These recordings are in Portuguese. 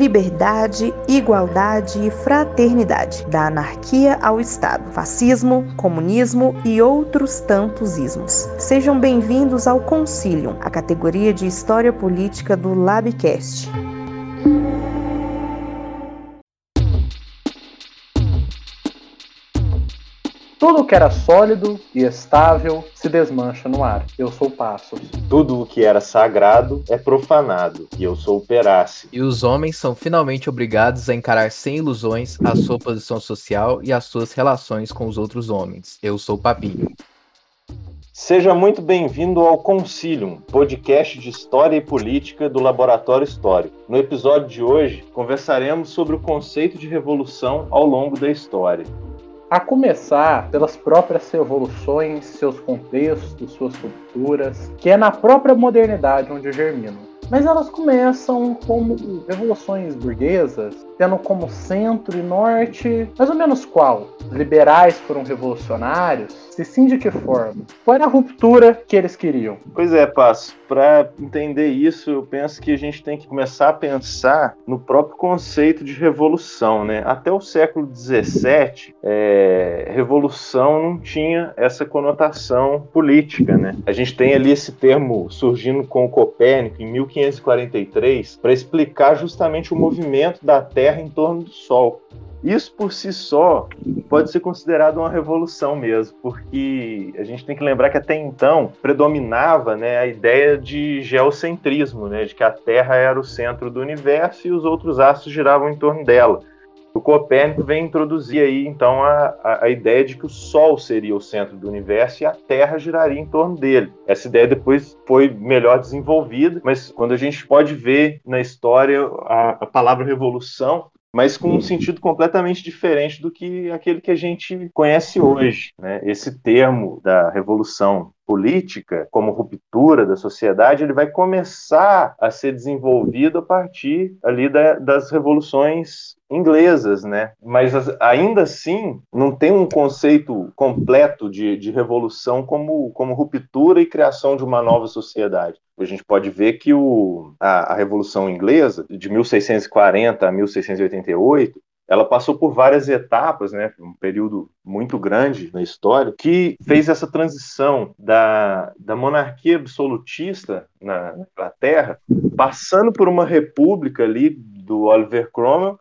liberdade, igualdade e fraternidade, da anarquia ao Estado, fascismo, comunismo e outros tantos ismos. Sejam bem-vindos ao Concilium, a categoria de História Política do Labcast. Tudo que era sólido e estável se desmancha no ar. Eu sou Passos. Tudo o que era sagrado é profanado. E eu sou Perace. E os homens são finalmente obrigados a encarar sem ilusões a sua posição social e as suas relações com os outros homens. Eu sou Papinho. Seja muito bem-vindo ao Concilium, podcast de História e Política do Laboratório Histórico. No episódio de hoje, conversaremos sobre o conceito de revolução ao longo da história. A começar pelas próprias revoluções, seus contextos, suas culturas, que é na própria modernidade onde germinam. Mas elas começam como revoluções burguesas, tendo como centro e norte mais ou menos qual? Liberais foram revolucionários? Se sim, de que forma? Qual era a ruptura que eles queriam? Pois é, Passo. Para entender isso, eu penso que a gente tem que começar a pensar no próprio conceito de revolução. Né? Até o século XVII, é, revolução não tinha essa conotação política. Né? A gente tem ali esse termo surgindo com Copérnico em 1543 para explicar justamente o movimento da Terra em torno do Sol. Isso por si só pode ser considerado uma revolução mesmo, porque a gente tem que lembrar que até então predominava né, a ideia de geocentrismo, né, de que a Terra era o centro do universo e os outros astros giravam em torno dela. O Copérnico vem introduzir aí então a, a, ideia de que o Sol seria o centro do universo e a Terra giraria em torno dele. Essa ideia depois foi melhor desenvolvida, mas quando a gente pode ver na história a, a palavra revolução, mas com um sentido completamente diferente do que aquele que a gente conhece hoje. Né? Esse termo da revolução política, como ruptura da sociedade, ele vai começar a ser desenvolvido a partir ali da, das revoluções inglesas, né? Mas ainda assim não tem um conceito completo de, de revolução como, como ruptura e criação de uma nova sociedade. A gente pode ver que o, a, a Revolução Inglesa, de 1640 a 1688, ela passou por várias etapas, né, um período muito grande na história, que fez essa transição da, da monarquia absolutista na Inglaterra, passando por uma república ali do Oliver Cromwell,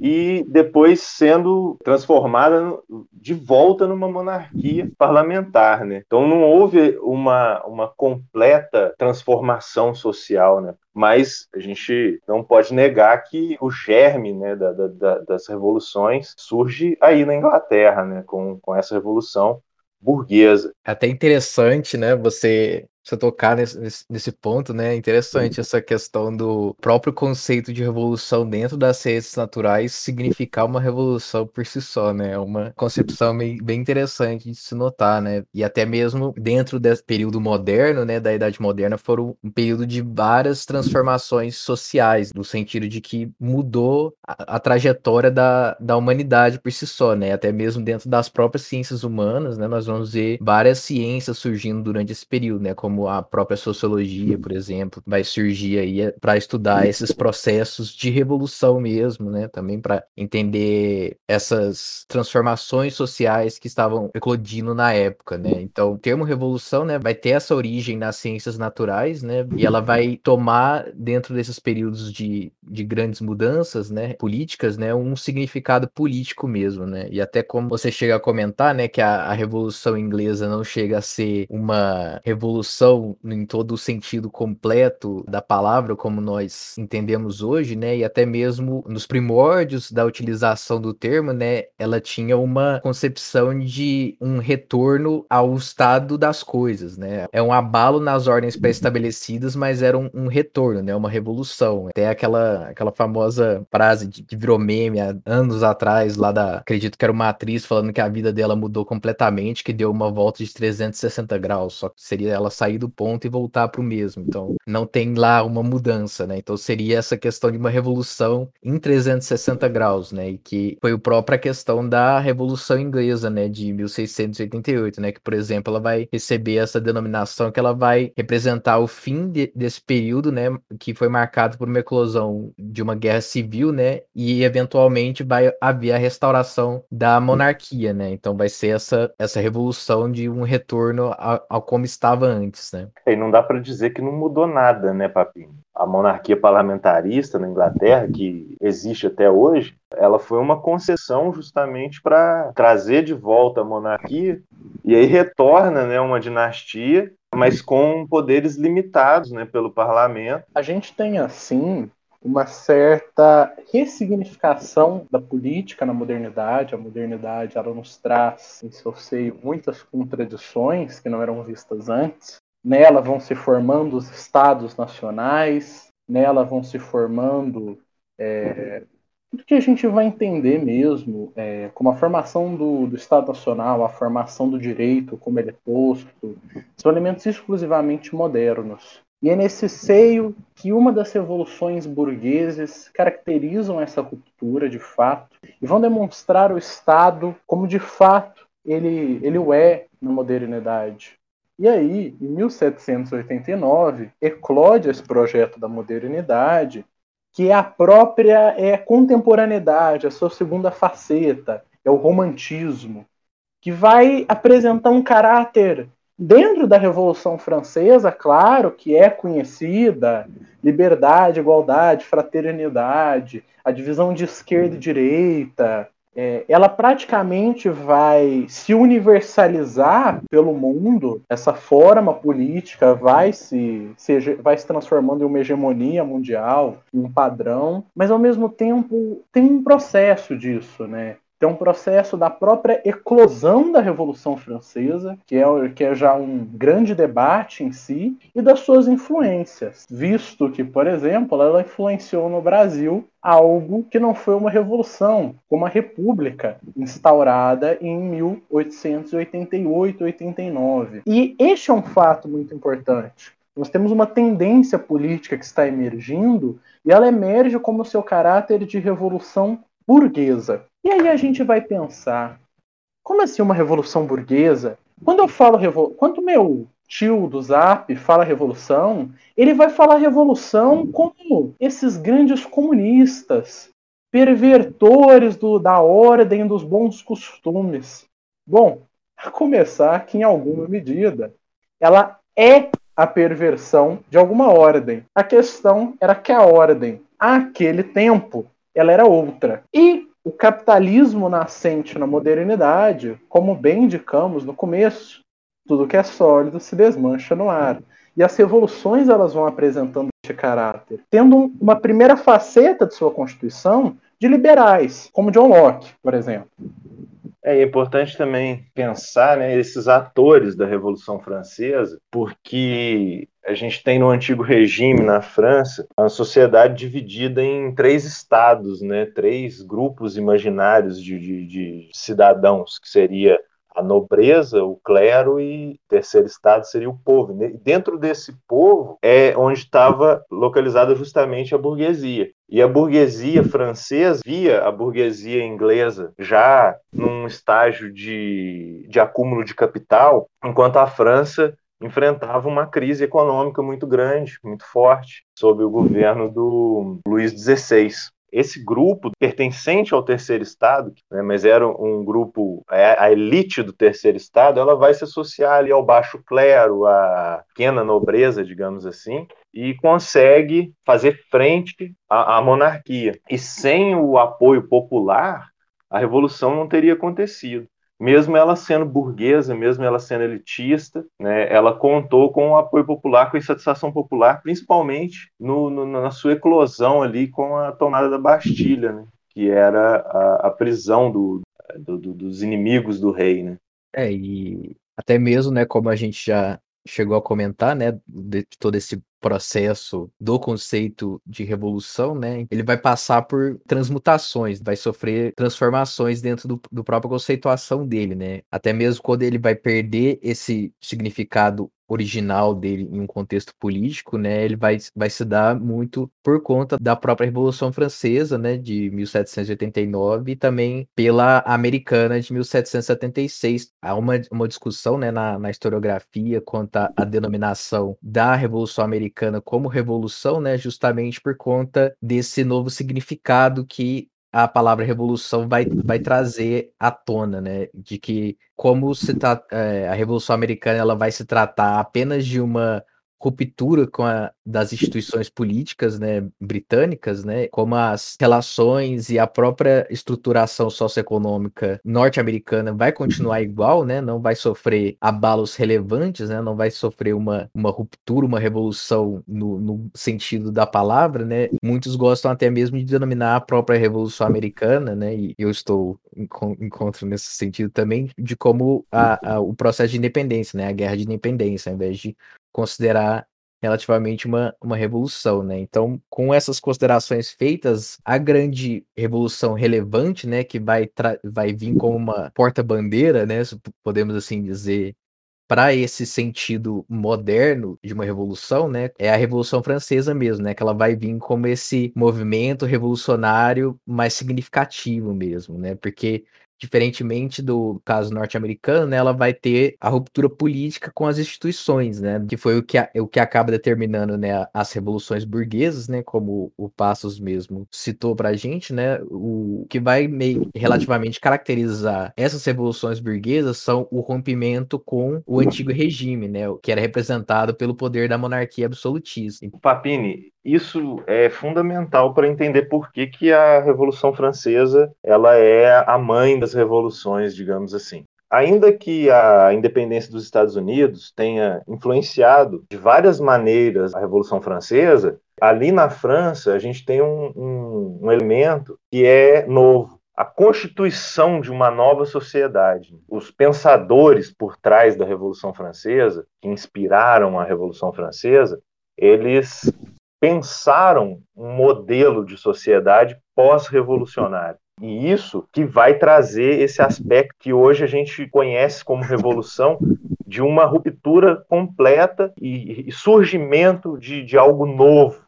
e depois sendo transformada de volta numa monarquia parlamentar, né? Então não houve uma, uma completa transformação social, né? Mas a gente não pode negar que o germe né, da, da, das revoluções surge aí na Inglaterra, né? Com, com essa revolução burguesa. É até interessante, né? Você você tocar nesse, nesse ponto, né? É interessante essa questão do próprio conceito de revolução dentro das ciências naturais significar uma revolução por si só, né? É uma concepção bem, bem interessante de se notar, né? E até mesmo dentro desse período moderno, né? Da Idade Moderna, foram um período de várias transformações sociais, no sentido de que mudou a, a trajetória da, da humanidade por si só, né? Até mesmo dentro das próprias ciências humanas, né? Nós vamos ver várias ciências surgindo durante esse período, né? Como como a própria sociologia, por exemplo, vai surgir aí eh, para estudar esses processos de revolução mesmo, né? Também para entender essas transformações sociais que estavam eclodindo na época, né? Então, o termo revolução, né, vai ter essa origem nas ciências naturais, né? E ela vai tomar dentro desses períodos de, de grandes mudanças, né, políticas, né, um significado político mesmo, né? E até como você chega a comentar, né, que a, a revolução inglesa não chega a ser uma revolução em todo o sentido completo da palavra, como nós entendemos hoje, né? E até mesmo nos primórdios da utilização do termo, né? Ela tinha uma concepção de um retorno ao estado das coisas, né? É um abalo nas ordens pré-estabelecidas, mas era um, um, retorno, né? Uma revolução. Até aquela, aquela famosa frase de, que virou meme há anos atrás, lá da. Acredito que era uma atriz falando que a vida dela mudou completamente, que deu uma volta de 360 graus, só que seria ela sair sair do ponto e voltar para o mesmo. Então, não tem lá uma mudança, né? Então, seria essa questão de uma revolução em 360 graus, né? E que foi a própria questão da Revolução Inglesa, né? De 1688, né? Que, por exemplo, ela vai receber essa denominação que ela vai representar o fim de, desse período, né? Que foi marcado por uma eclosão de uma guerra civil, né? E eventualmente vai haver a restauração da monarquia, né? Então vai ser essa, essa revolução de um retorno ao, ao como estava antes, né? É, e não dá para dizer que não mudou nada, né, Papinho? A monarquia parlamentarista na Inglaterra, que existe até hoje, ela foi uma concessão justamente para trazer de volta a monarquia e aí retorna, né, uma dinastia mas com poderes limitados né, pelo parlamento. A gente tem, assim, uma certa ressignificação da política na modernidade. A modernidade ela nos traz em seu seio muitas contradições que não eram vistas antes. Nela vão se formando os estados nacionais, nela vão se formando é, tudo que a gente vai entender mesmo, é, como a formação do, do Estado Nacional, a formação do direito, como ele é posto, são elementos exclusivamente modernos. E é nesse seio que uma das revoluções burgueses caracterizam essa ruptura de fato e vão demonstrar o Estado como de fato ele, ele o é na modernidade. E aí, em 1789, eclode esse projeto da modernidade, que é a própria é, contemporaneidade, a sua segunda faceta, é o romantismo, que vai apresentar um caráter Dentro da Revolução Francesa, claro que é conhecida liberdade, igualdade, fraternidade, a divisão de esquerda e direita. É, ela praticamente vai se universalizar pelo mundo, essa forma política vai se, se, vai se transformando em uma hegemonia mundial, em um padrão, mas ao mesmo tempo tem um processo disso, né? Tem um processo da própria eclosão da Revolução Francesa, que é, que é já um grande debate em si, e das suas influências, visto que, por exemplo, ela influenciou no Brasil algo que não foi uma revolução, como a República, instaurada em 1888-89. E este é um fato muito importante. Nós temos uma tendência política que está emergindo, e ela emerge como seu caráter de revolução burguesa. E aí a gente vai pensar, como assim uma revolução burguesa? Quando eu falo revol... quando meu tio do Zap fala revolução, ele vai falar revolução como esses grandes comunistas, pervertores do, da ordem dos bons costumes. Bom, a começar que em alguma medida ela é a perversão de alguma ordem. A questão era que a ordem, àquele tempo, ela era outra. E o capitalismo nascente na modernidade, como bem indicamos no começo, tudo que é sólido se desmancha no ar. E as revoluções elas vão apresentando esse caráter, tendo uma primeira faceta de sua constituição de liberais, como John Locke, por exemplo. É, é importante também pensar né, esses atores da Revolução Francesa, porque a gente tem no antigo regime na França uma sociedade dividida em três estados, né, três grupos imaginários de, de, de cidadãos, que seria a nobreza, o clero e terceiro estado seria o povo. Dentro desse povo é onde estava localizada justamente a burguesia. E a burguesia francesa via a burguesia inglesa já num estágio de, de acúmulo de capital, enquanto a França enfrentava uma crise econômica muito grande, muito forte, sob o governo do Luís XVI esse grupo pertencente ao terceiro estado, né, mas era um grupo, é, a elite do terceiro estado, ela vai se associar ali ao baixo clero, à pequena nobreza, digamos assim, e consegue fazer frente à, à monarquia. E sem o apoio popular, a revolução não teria acontecido mesmo ela sendo burguesa, mesmo ela sendo elitista, né, ela contou com o apoio popular, com a insatisfação popular, principalmente no, no, na sua eclosão ali com a tomada da Bastilha, né, que era a, a prisão do, do, do, dos inimigos do rei. Né. É, e até mesmo, né, como a gente já chegou a comentar, né, de todo esse processo do conceito de revolução, né, ele vai passar por transmutações, vai sofrer transformações dentro do, do próprio conceituação dele, né, até mesmo quando ele vai perder esse significado original dele em um contexto político, né, ele vai, vai se dar muito por conta da própria Revolução Francesa, né, de 1789 e também pela americana de 1776. Há uma, uma discussão, né, na, na historiografia quanto à denominação da Revolução Americana como revolução, né, justamente por conta desse novo significado que a palavra revolução vai, vai trazer à tona, né? De que como se tá, é, a Revolução Americana ela vai se tratar apenas de uma ruptura com a, das instituições políticas né, britânicas, né, como as relações e a própria estruturação socioeconômica norte-americana vai continuar igual, né, não vai sofrer abalos relevantes, né, não vai sofrer uma, uma ruptura, uma revolução no, no sentido da palavra, né, muitos gostam até mesmo de denominar a própria Revolução Americana, né, e eu estou encontro nesse sentido também, de como a, a, o processo de independência, né, a guerra de independência, ao invés de considerar relativamente uma, uma revolução, né? Então, com essas considerações feitas, a grande revolução relevante, né, que vai, vai vir como uma porta-bandeira, né, podemos assim dizer, para esse sentido moderno de uma revolução, né, é a Revolução Francesa mesmo, né, que ela vai vir como esse movimento revolucionário mais significativo mesmo, né, porque diferentemente do caso norte-americano, né, ela vai ter a ruptura política com as instituições, né, que foi o que, a, o que acaba determinando, né, as revoluções burguesas, né, como o Passos mesmo citou pra gente, né, o que vai meio relativamente caracterizar essas revoluções burguesas são o rompimento com o antigo regime, né, que era representado pelo poder da monarquia absolutista. Papini, isso é fundamental para entender por que, que a Revolução Francesa ela é a mãe das revoluções, digamos assim. Ainda que a independência dos Estados Unidos tenha influenciado de várias maneiras a Revolução Francesa, ali na França a gente tem um, um, um elemento que é novo, a constituição de uma nova sociedade. Os pensadores por trás da Revolução Francesa, que inspiraram a Revolução Francesa, eles pensaram um modelo de sociedade pós-revolucionário. E isso que vai trazer esse aspecto que hoje a gente conhece como revolução, de uma ruptura completa e, e surgimento de, de algo novo.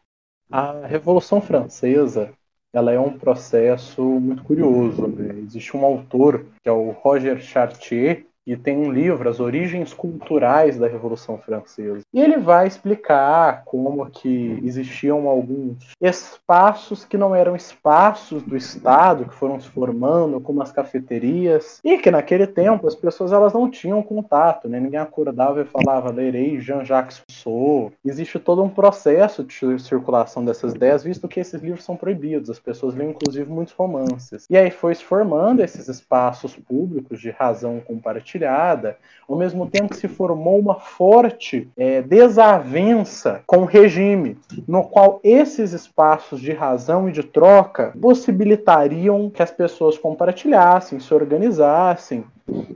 A Revolução Francesa ela é um processo muito curioso. Né? Existe um autor, que é o Roger Chartier, e tem um livro, As Origens Culturais da Revolução Francesa. E ele vai explicar como que existiam alguns espaços que não eram espaços do Estado, que foram se formando, como as cafeterias, e que naquele tempo as pessoas elas não tinham contato, né? ninguém acordava e falava, lerei Jean-Jacques Rousseau. Existe todo um processo de circulação dessas ideias, visto que esses livros são proibidos, as pessoas leem inclusive muitos romances. E aí foi se formando esses espaços públicos de razão compartilhada, compartilhada, ao mesmo tempo se formou uma forte é, desavença com o regime, no qual esses espaços de razão e de troca possibilitariam que as pessoas compartilhassem, se organizassem.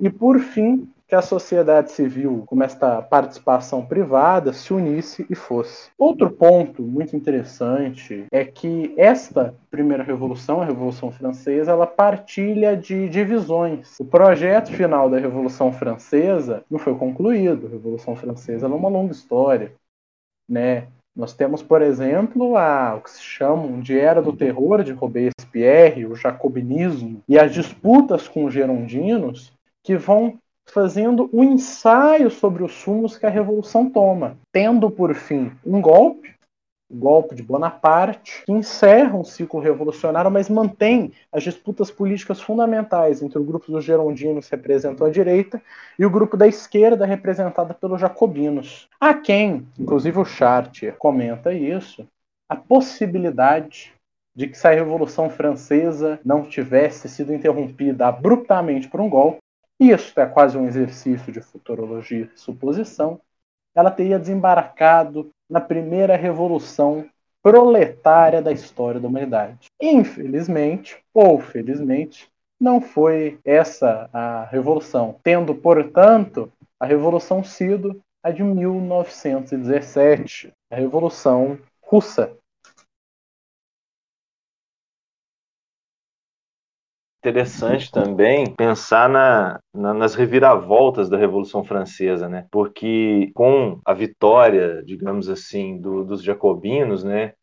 E, por fim, que a sociedade civil, com esta participação privada, se unisse e fosse. Outro ponto muito interessante é que esta primeira revolução, a Revolução Francesa, ela partilha de divisões. O projeto final da Revolução Francesa não foi concluído. A Revolução Francesa é uma longa história, né? Nós temos, por exemplo, a, o que se chamam de Era do Terror de Robespierre, o jacobinismo, e as disputas com os gerondinos, que vão fazendo um ensaio sobre os rumos que a revolução toma, tendo por fim um golpe, o golpe de Bonaparte, que encerra um ciclo revolucionário, mas mantém as disputas políticas fundamentais entre o grupo dos gerondinos, que representam a direita, e o grupo da esquerda, representada pelos jacobinos. A quem, inclusive o Chartier comenta isso, a possibilidade de que se a Revolução Francesa não tivesse sido interrompida abruptamente por um golpe, isso é quase um exercício de futurologia e suposição, ela teria desembarcado na primeira revolução proletária da história da humanidade. Infelizmente, ou felizmente, não foi essa a revolução, tendo, portanto, a revolução sido a de 1917, a revolução russa, interessante também pensar na, na, nas reviravoltas da Revolução Francesa, né? Porque com a vitória, digamos assim, do, dos jacobinos, né?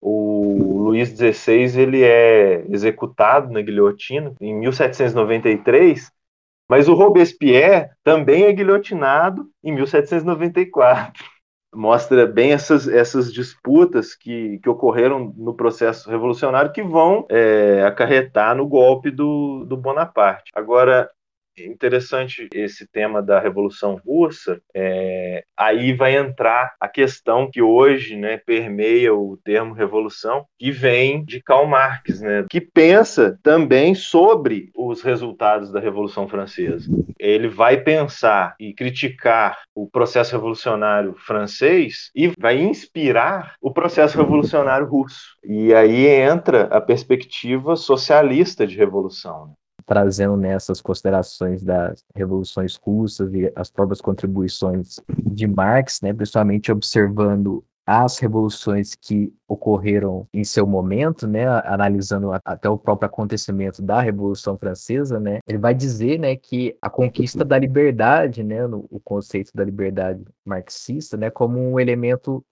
O Luís XVI ele é executado na guilhotina em 1793, mas o Robespierre também é guilhotinado em 1794 mostra bem essas, essas disputas que, que ocorreram no processo revolucionário que vão é, acarretar no golpe do, do Bonaparte. Agora, interessante esse tema da Revolução Russa, é, aí vai entrar a questão que hoje né, permeia o termo revolução, que vem de Karl Marx, né, que pensa também sobre os resultados da Revolução Francesa. Ele vai pensar e criticar o processo revolucionário francês e vai inspirar o processo revolucionário russo. E aí entra a perspectiva socialista de revolução. Né trazendo nessas considerações das revoluções russas e as próprias contribuições de Marx, né, principalmente observando as revoluções que ocorreram em seu momento, né, analisando até o próprio acontecimento da Revolução Francesa, né, ele vai dizer, né, que a conquista da liberdade, né, no, o conceito da liberdade marxista, né, como um elemento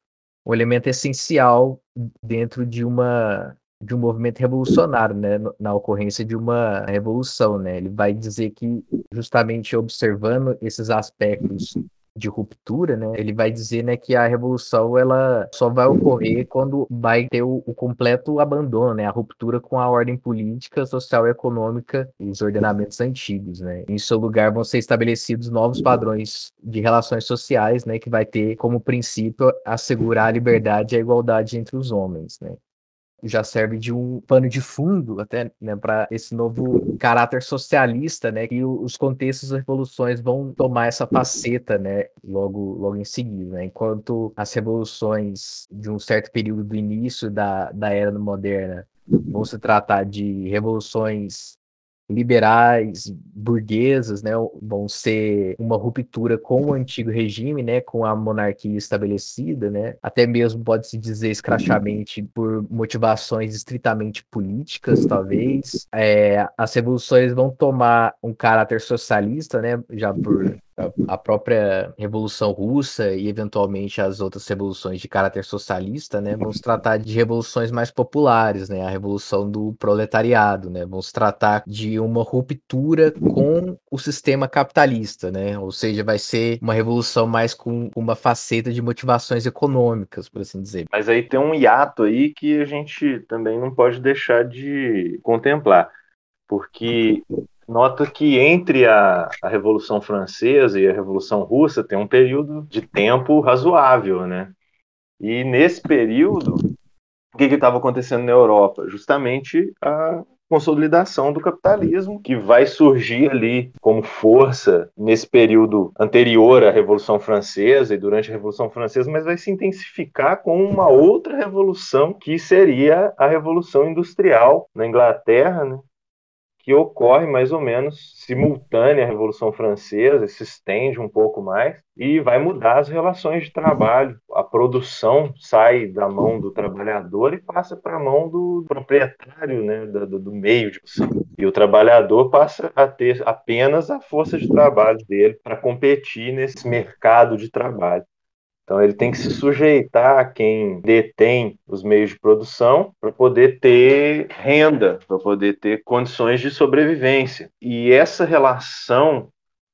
um elemento essencial dentro de uma de um movimento revolucionário, né, na ocorrência de uma revolução, né? Ele vai dizer que justamente observando esses aspectos de ruptura, né? Ele vai dizer, né, que a revolução ela só vai ocorrer quando vai ter o, o, completo abandono, né, a ruptura com a ordem política, social e econômica e os ordenamentos antigos, né? Em seu lugar vão ser estabelecidos novos padrões de relações sociais, né, que vai ter como princípio assegurar a liberdade e a igualdade entre os homens, né? Já serve de um pano de fundo até né, para esse novo caráter socialista, né, que os contextos das revoluções vão tomar essa faceta, né, logo logo em seguida, né, enquanto as revoluções de um certo período do início da, da era moderna vão se tratar de revoluções liberais, burguesas, né, vão ser uma ruptura com o antigo regime, né, com a monarquia estabelecida, né, até mesmo pode-se dizer escrachamente por motivações estritamente políticas, talvez. É, as revoluções vão tomar um caráter socialista, né, já por a própria Revolução Russa e eventualmente as outras revoluções de caráter socialista, né, vão se tratar de revoluções mais populares, né, a revolução do proletariado, né, vão se tratar de uma ruptura com o sistema capitalista, né, ou seja, vai ser uma revolução mais com uma faceta de motivações econômicas, por assim dizer. Mas aí tem um hiato aí que a gente também não pode deixar de contemplar, porque nota que entre a, a Revolução Francesa e a Revolução Russa tem um período de tempo razoável, né? E nesse período, o que estava acontecendo na Europa? Justamente a consolidação do capitalismo, que vai surgir ali como força nesse período anterior à Revolução Francesa e durante a Revolução Francesa, mas vai se intensificar com uma outra revolução que seria a Revolução Industrial na Inglaterra, né? Que ocorre mais ou menos simultânea à Revolução Francesa, se estende um pouco mais e vai mudar as relações de trabalho. A produção sai da mão do trabalhador e passa para a mão do proprietário, né, do, do meio de você. E o trabalhador passa a ter apenas a força de trabalho dele para competir nesse mercado de trabalho. Então ele tem que se sujeitar a quem detém os meios de produção para poder ter renda, para poder ter condições de sobrevivência. E essa relação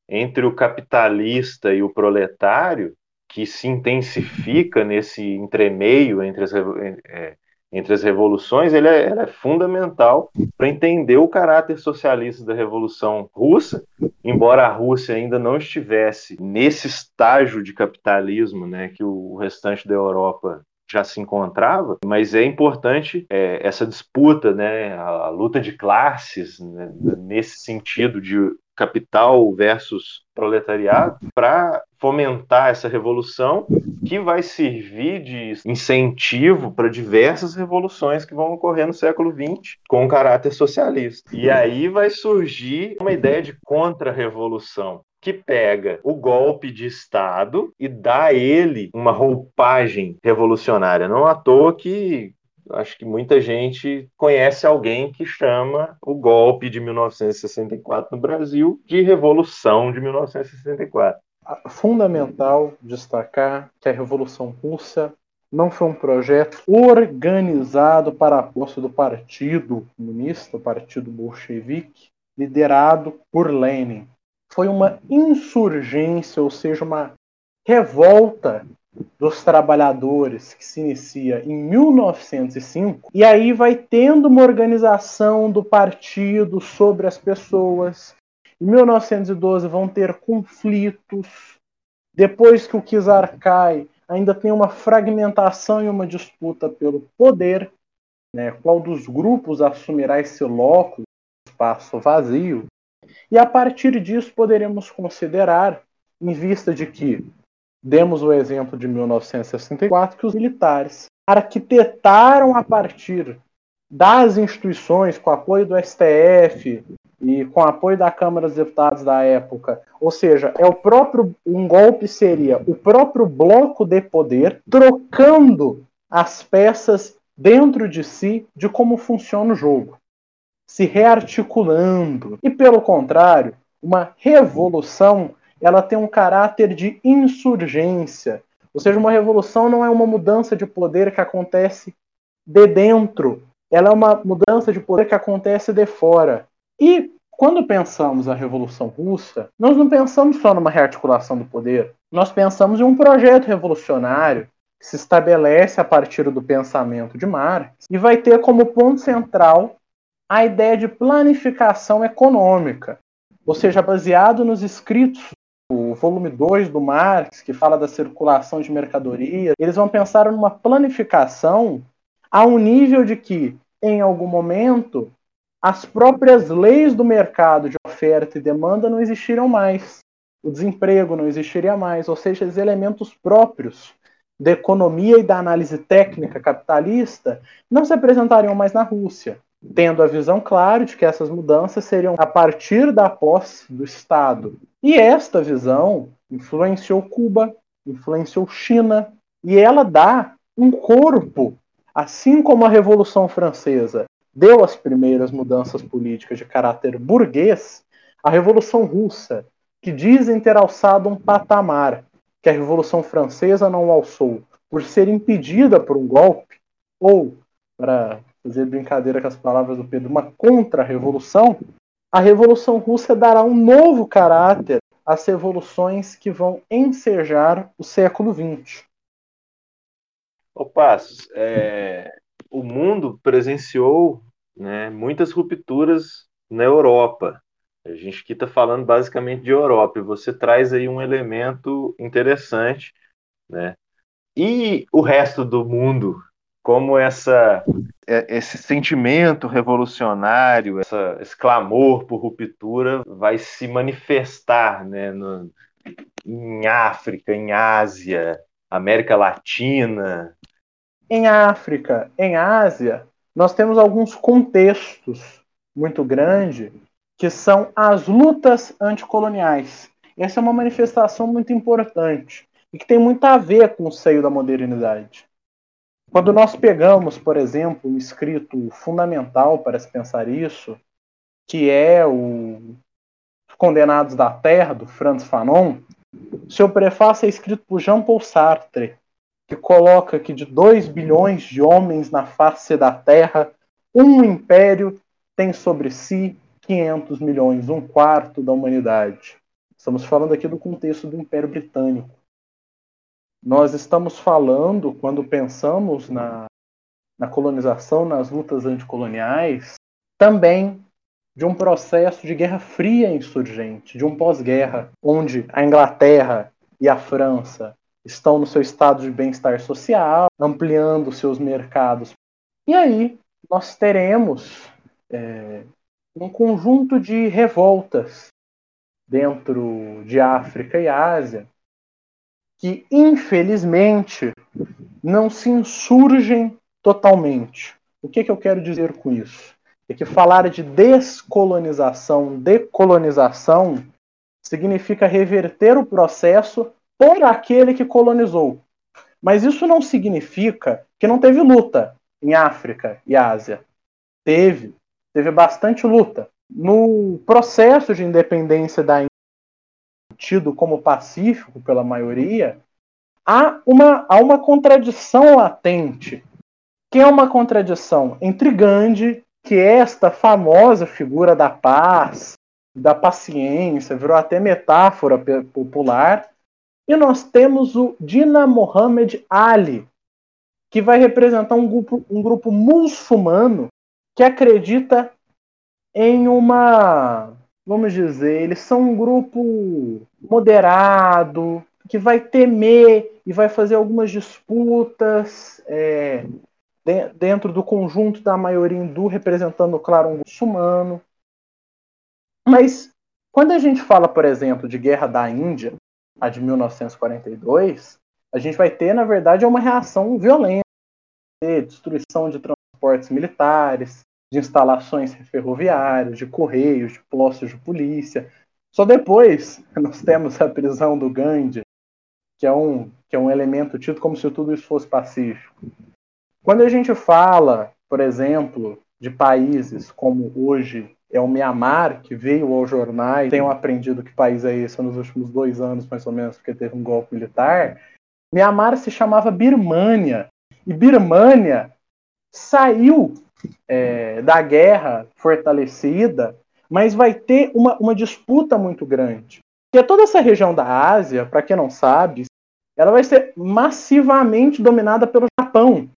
entre o capitalista e o proletário, que se intensifica nesse entremeio entre as, é, entre as revoluções, ele é, é fundamental para entender o caráter socialista da Revolução Russa, embora a Rússia ainda não estivesse nesse estágio de capitalismo né, que o restante da Europa já se encontrava, mas é importante é, essa disputa, né, a, luta de classes, né, nesse sentido de capital versus proletariado, para fomentar essa revolução que vai servir de incentivo para diversas revoluções que vão ocorrer no século XX com caráter socialista. E aí vai surgir uma ideia de contra-revolução, que pega o golpe de Estado e dá a ele uma roupagem revolucionária. Não à toa que acho que muita gente conhece alguém que chama o golpe de 1964 no Brasil de Revolução de 1964. Fundamental destacar que a Revolução Russa não foi um projeto organizado para a posse do Partido Comunista, o Partido Bolchevique, liderado por Lenin. Foi uma insurgência, ou seja, uma revolta dos trabalhadores que se inicia em 1905 e aí vai tendo uma organização do partido sobre as pessoas. Em 1912 vão ter conflitos. Depois que o czar cai, ainda tem uma fragmentação e uma disputa pelo poder, né? Qual dos grupos assumirá esse loco, espaço vazio? E a partir disso poderemos considerar, em vista de que Demos o exemplo de 1964, que os militares arquitetaram a partir das instituições, com apoio do STF e com apoio da Câmara dos Deputados da época, ou seja, é o próprio um golpe seria o próprio bloco de poder trocando as peças dentro de si de como funciona o jogo, se rearticulando. E pelo contrário, uma revolução ela tem um caráter de insurgência. Ou seja, uma revolução não é uma mudança de poder que acontece de dentro, ela é uma mudança de poder que acontece de fora. E quando pensamos a Revolução Russa, nós não pensamos só numa rearticulação do poder, nós pensamos em um projeto revolucionário que se estabelece a partir do pensamento de Marx e vai ter como ponto central a ideia de planificação econômica, ou seja, baseado nos escritos o volume 2 do Marx, que fala da circulação de mercadorias, eles vão pensar numa planificação a um nível de que, em algum momento, as próprias leis do mercado de oferta e demanda não existiriam mais. O desemprego não existiria mais, ou seja, os elementos próprios da economia e da análise técnica capitalista não se apresentariam mais na Rússia, tendo a visão clara de que essas mudanças seriam a partir da posse do Estado e esta visão influenciou Cuba, influenciou China, e ela dá um corpo, assim como a Revolução Francesa deu as primeiras mudanças políticas de caráter burguês, a Revolução Russa, que dizem ter alçado um patamar que a Revolução Francesa não alçou por ser impedida por um golpe, ou, para fazer brincadeira com as palavras do Pedro, uma contra-revolução, a Revolução Russa dará um novo caráter às revoluções que vão ensejar o século XX. Ô Passos, é, o mundo presenciou né, muitas rupturas na Europa. A gente aqui está falando basicamente de Europa, e você traz aí um elemento interessante, né? E o resto do mundo como essa é, esse sentimento revolucionário, essa, esse clamor por ruptura vai se manifestar né, no, em África, em Ásia, América Latina. Em África, em Ásia, nós temos alguns contextos muito grandes que são as lutas anticoloniais. Essa é uma manifestação muito importante e que tem muito a ver com o seio da modernidade. Quando nós pegamos, por exemplo, um escrito fundamental para se pensar isso, que é o Condenados da Terra, do Franz Fanon, seu prefácio é escrito por Jean-Paul Sartre, que coloca que de 2 bilhões de homens na face da Terra, um império tem sobre si 500 milhões, um quarto da humanidade. Estamos falando aqui do contexto do Império Britânico. Nós estamos falando, quando pensamos na, na colonização, nas lutas anticoloniais, também de um processo de guerra fria insurgente, de um pós-guerra, onde a Inglaterra e a França estão no seu estado de bem-estar social, ampliando seus mercados. E aí nós teremos é, um conjunto de revoltas dentro de África e Ásia, que, infelizmente, não se insurgem totalmente. O que, que eu quero dizer com isso? É que falar de descolonização, decolonização, significa reverter o processo por aquele que colonizou. Mas isso não significa que não teve luta. em África e Ásia? Teve. Teve bastante luta. No processo de independência da Índia, tido como pacífico pela maioria, há uma, há uma contradição latente. Que é uma contradição entre Gandhi, que é esta famosa figura da paz, da paciência, virou até metáfora popular, e nós temos o Dina Mohamed Ali, que vai representar um grupo, um grupo muçulmano que acredita em uma, vamos dizer, eles são um grupo moderado, que vai temer e vai fazer algumas disputas é, de, dentro do conjunto da maioria hindu, representando, claro, um muçulmano. Mas quando a gente fala, por exemplo, de Guerra da Índia, a de 1942, a gente vai ter, na verdade, uma reação violenta, destruição de transportes militares, de instalações ferroviárias, de correios, de postos de polícia. Só depois nós temos a prisão do Gandhi, que é um, que é um elemento tido como se tudo isso fosse pacífico. Quando a gente fala, por exemplo, de países como hoje é o Mianmar, que veio aos jornais, tenham aprendido que país é esse nos últimos dois anos, mais ou menos, porque teve um golpe militar. Mianmar se chamava Birmânia. E Birmânia saiu é, da guerra fortalecida, mas vai ter uma, uma disputa muito grande. Porque toda essa região da Ásia, para quem não sabe, ela vai ser massivamente dominada pelo Japão.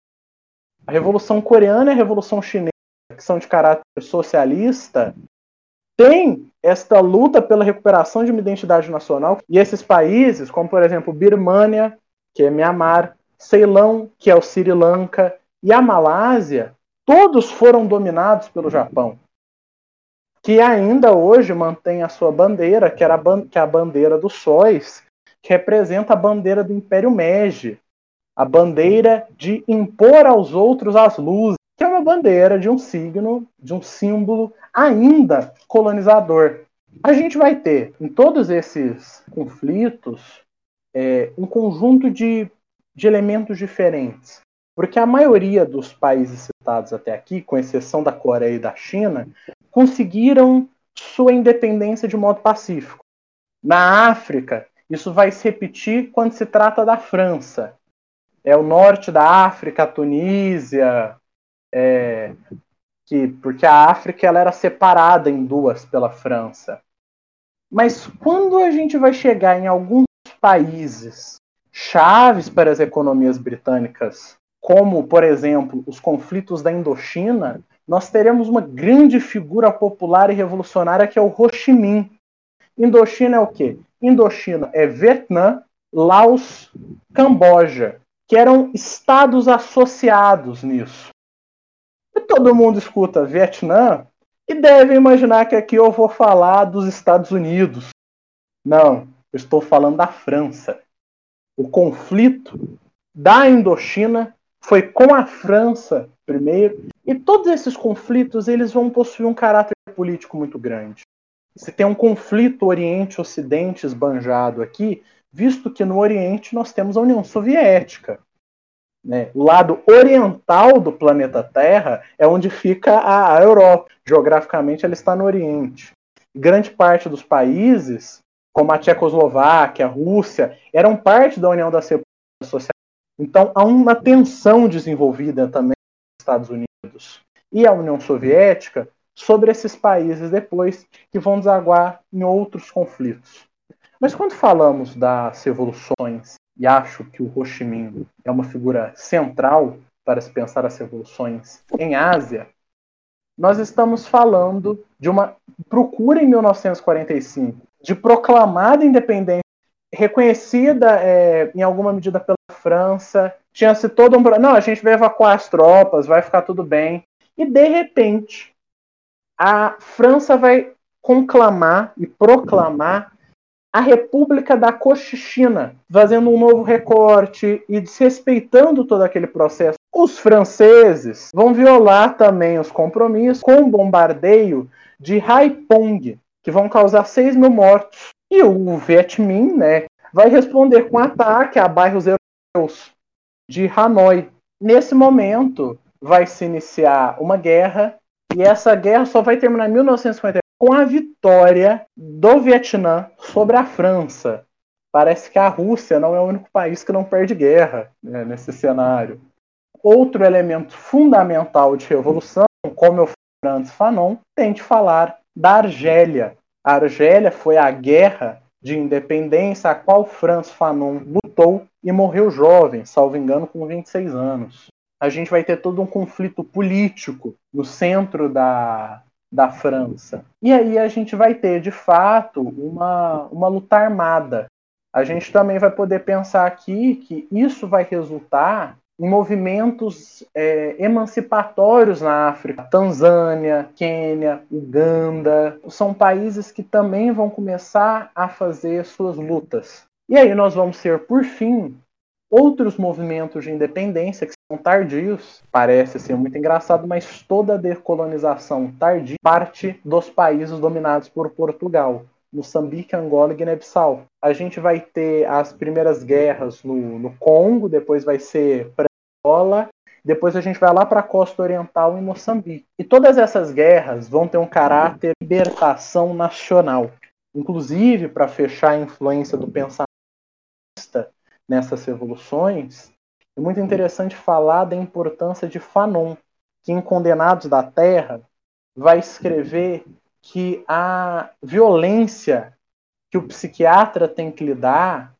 A Revolução Coreana e a Revolução Chinesa, que são de caráter socialista, tem esta luta pela recuperação de uma identidade nacional. E esses países, como por exemplo Birmânia, que é Myanmar, Ceilão, que é o Sri Lanka, e a Malásia, todos foram dominados pelo Japão, que ainda hoje mantém a sua bandeira, que, era a, que é a bandeira dos sóis, que representa a bandeira do Império Meiji, a bandeira de impor aos outros as luzes, uma bandeira de um signo, de um símbolo ainda colonizador. A gente vai ter em todos esses conflitos é, um conjunto de, de elementos diferentes. Porque a maioria dos países citados até aqui, com exceção da Coreia e da China, conseguiram sua independência de modo pacífico. Na África, isso vai se repetir quando se trata da França. É o norte da África, a Tunísia, é, que, porque a África ela era separada em duas pela França. Mas quando a gente vai chegar em alguns países chaves para as economias britânicas como, por exemplo, os conflitos da Indochina, nós teremos uma grande figura popular e revolucionária que é o Ho Chi Minh. Indochina é o quê? Indochina é Vietnã, Laos, Camboja, que eram estados associados nisso. E todo mundo escuta Vietnã e deve imaginar que aqui eu vou falar dos Estados Unidos. Não, eu estou falando da França. O conflito da Indochina foi com a França primeiro, e todos esses conflitos eles vão possuir um caráter político muito grande. Se tem um conflito Oriente-Ocidente esbanjado aqui, visto que no Oriente nós temos a União Soviética. Né? O lado oriental do planeta Terra é onde fica a, a Europa. Geograficamente, ela está no Oriente. Grande parte dos países, como a Tchecoslováquia, a Rússia, eram parte da União das Repúblicas Socialistas então há uma tensão desenvolvida também nos Estados Unidos e a União Soviética sobre esses países depois que vão desaguar em outros conflitos. Mas quando falamos das revoluções, e acho que o Ho Chi Minh é uma figura central para se pensar as revoluções em Ásia, nós estamos falando de uma procura em 1945 de proclamada independência reconhecida é, em alguma medida pela França. Tinha-se todo um. Não, a gente vai evacuar as tropas, vai ficar tudo bem. E de repente, a França vai conclamar e proclamar a República da Cochichina, fazendo um novo recorte e desrespeitando todo aquele processo. Os franceses vão violar também os compromissos com o bombardeio de Haiphong, que vão causar 6 mil mortos. E o Viet Minh, né, vai responder com ataque a bairros europeus de Hanoi. Nesse momento, vai se iniciar uma guerra e essa guerra só vai terminar em 1950 com a vitória do Vietnã sobre a França. Parece que a Rússia não é o único país que não perde guerra né, nesse cenário. Outro elemento fundamental de revolução, como eu falei antes, Fanon, tem de falar da Argélia. A Argélia foi a guerra de independência a qual Franz Fanon lutou e morreu jovem, salvo engano, com 26 anos. A gente vai ter todo um conflito político no centro da, da França. E aí a gente vai ter, de fato, uma, uma luta armada. A gente também vai poder pensar aqui que isso vai resultar em movimentos é, emancipatórios na África. Tanzânia, Quênia, Uganda, são países que também vão começar a fazer suas lutas. E aí nós vamos ter, por fim, outros movimentos de independência que são tardios. Parece ser muito engraçado, mas toda a decolonização tardia parte dos países dominados por Portugal. Moçambique, Angola e Guiné-Bissau. A gente vai ter as primeiras guerras no, no Congo, depois vai ser para Angola, depois a gente vai lá para a costa oriental em Moçambique. E todas essas guerras vão ter um caráter de libertação nacional. Inclusive, para fechar a influência do pensamento nessas revoluções, é muito interessante falar da importância de Fanon, que em Condenados da Terra vai escrever que a violência que o psiquiatra tem que lidar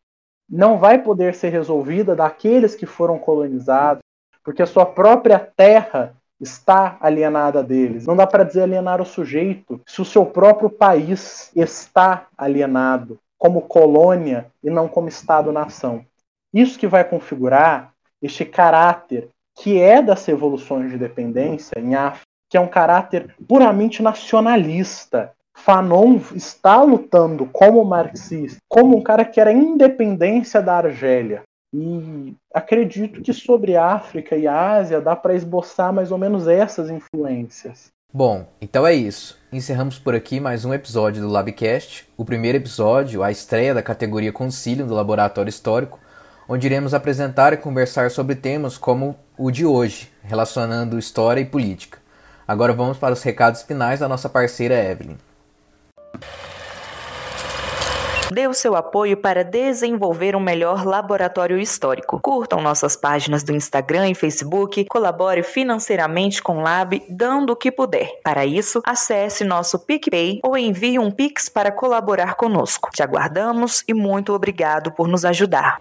não vai poder ser resolvida daqueles que foram colonizados, porque a sua própria terra está alienada deles. Não dá para dizer alienar o sujeito se o seu próprio país está alienado como colônia e não como Estado-nação. Isso que vai configurar este caráter que é das revoluções de independência em África que é um caráter puramente nacionalista. Fanon está lutando como marxista, como um cara que era independência da Argélia. E acredito que sobre África e Ásia dá para esboçar mais ou menos essas influências. Bom, então é isso. Encerramos por aqui mais um episódio do Labcast, o primeiro episódio, a estreia da categoria Concílio do Laboratório Histórico, onde iremos apresentar e conversar sobre temas como o de hoje, relacionando história e política. Agora vamos para os recados finais da nossa parceira Evelyn. Dê o seu apoio para desenvolver um melhor laboratório histórico. Curtam nossas páginas do Instagram e Facebook, colabore financeiramente com o Lab, dando o que puder. Para isso, acesse nosso PicPay ou envie um Pix para colaborar conosco. Te aguardamos e muito obrigado por nos ajudar.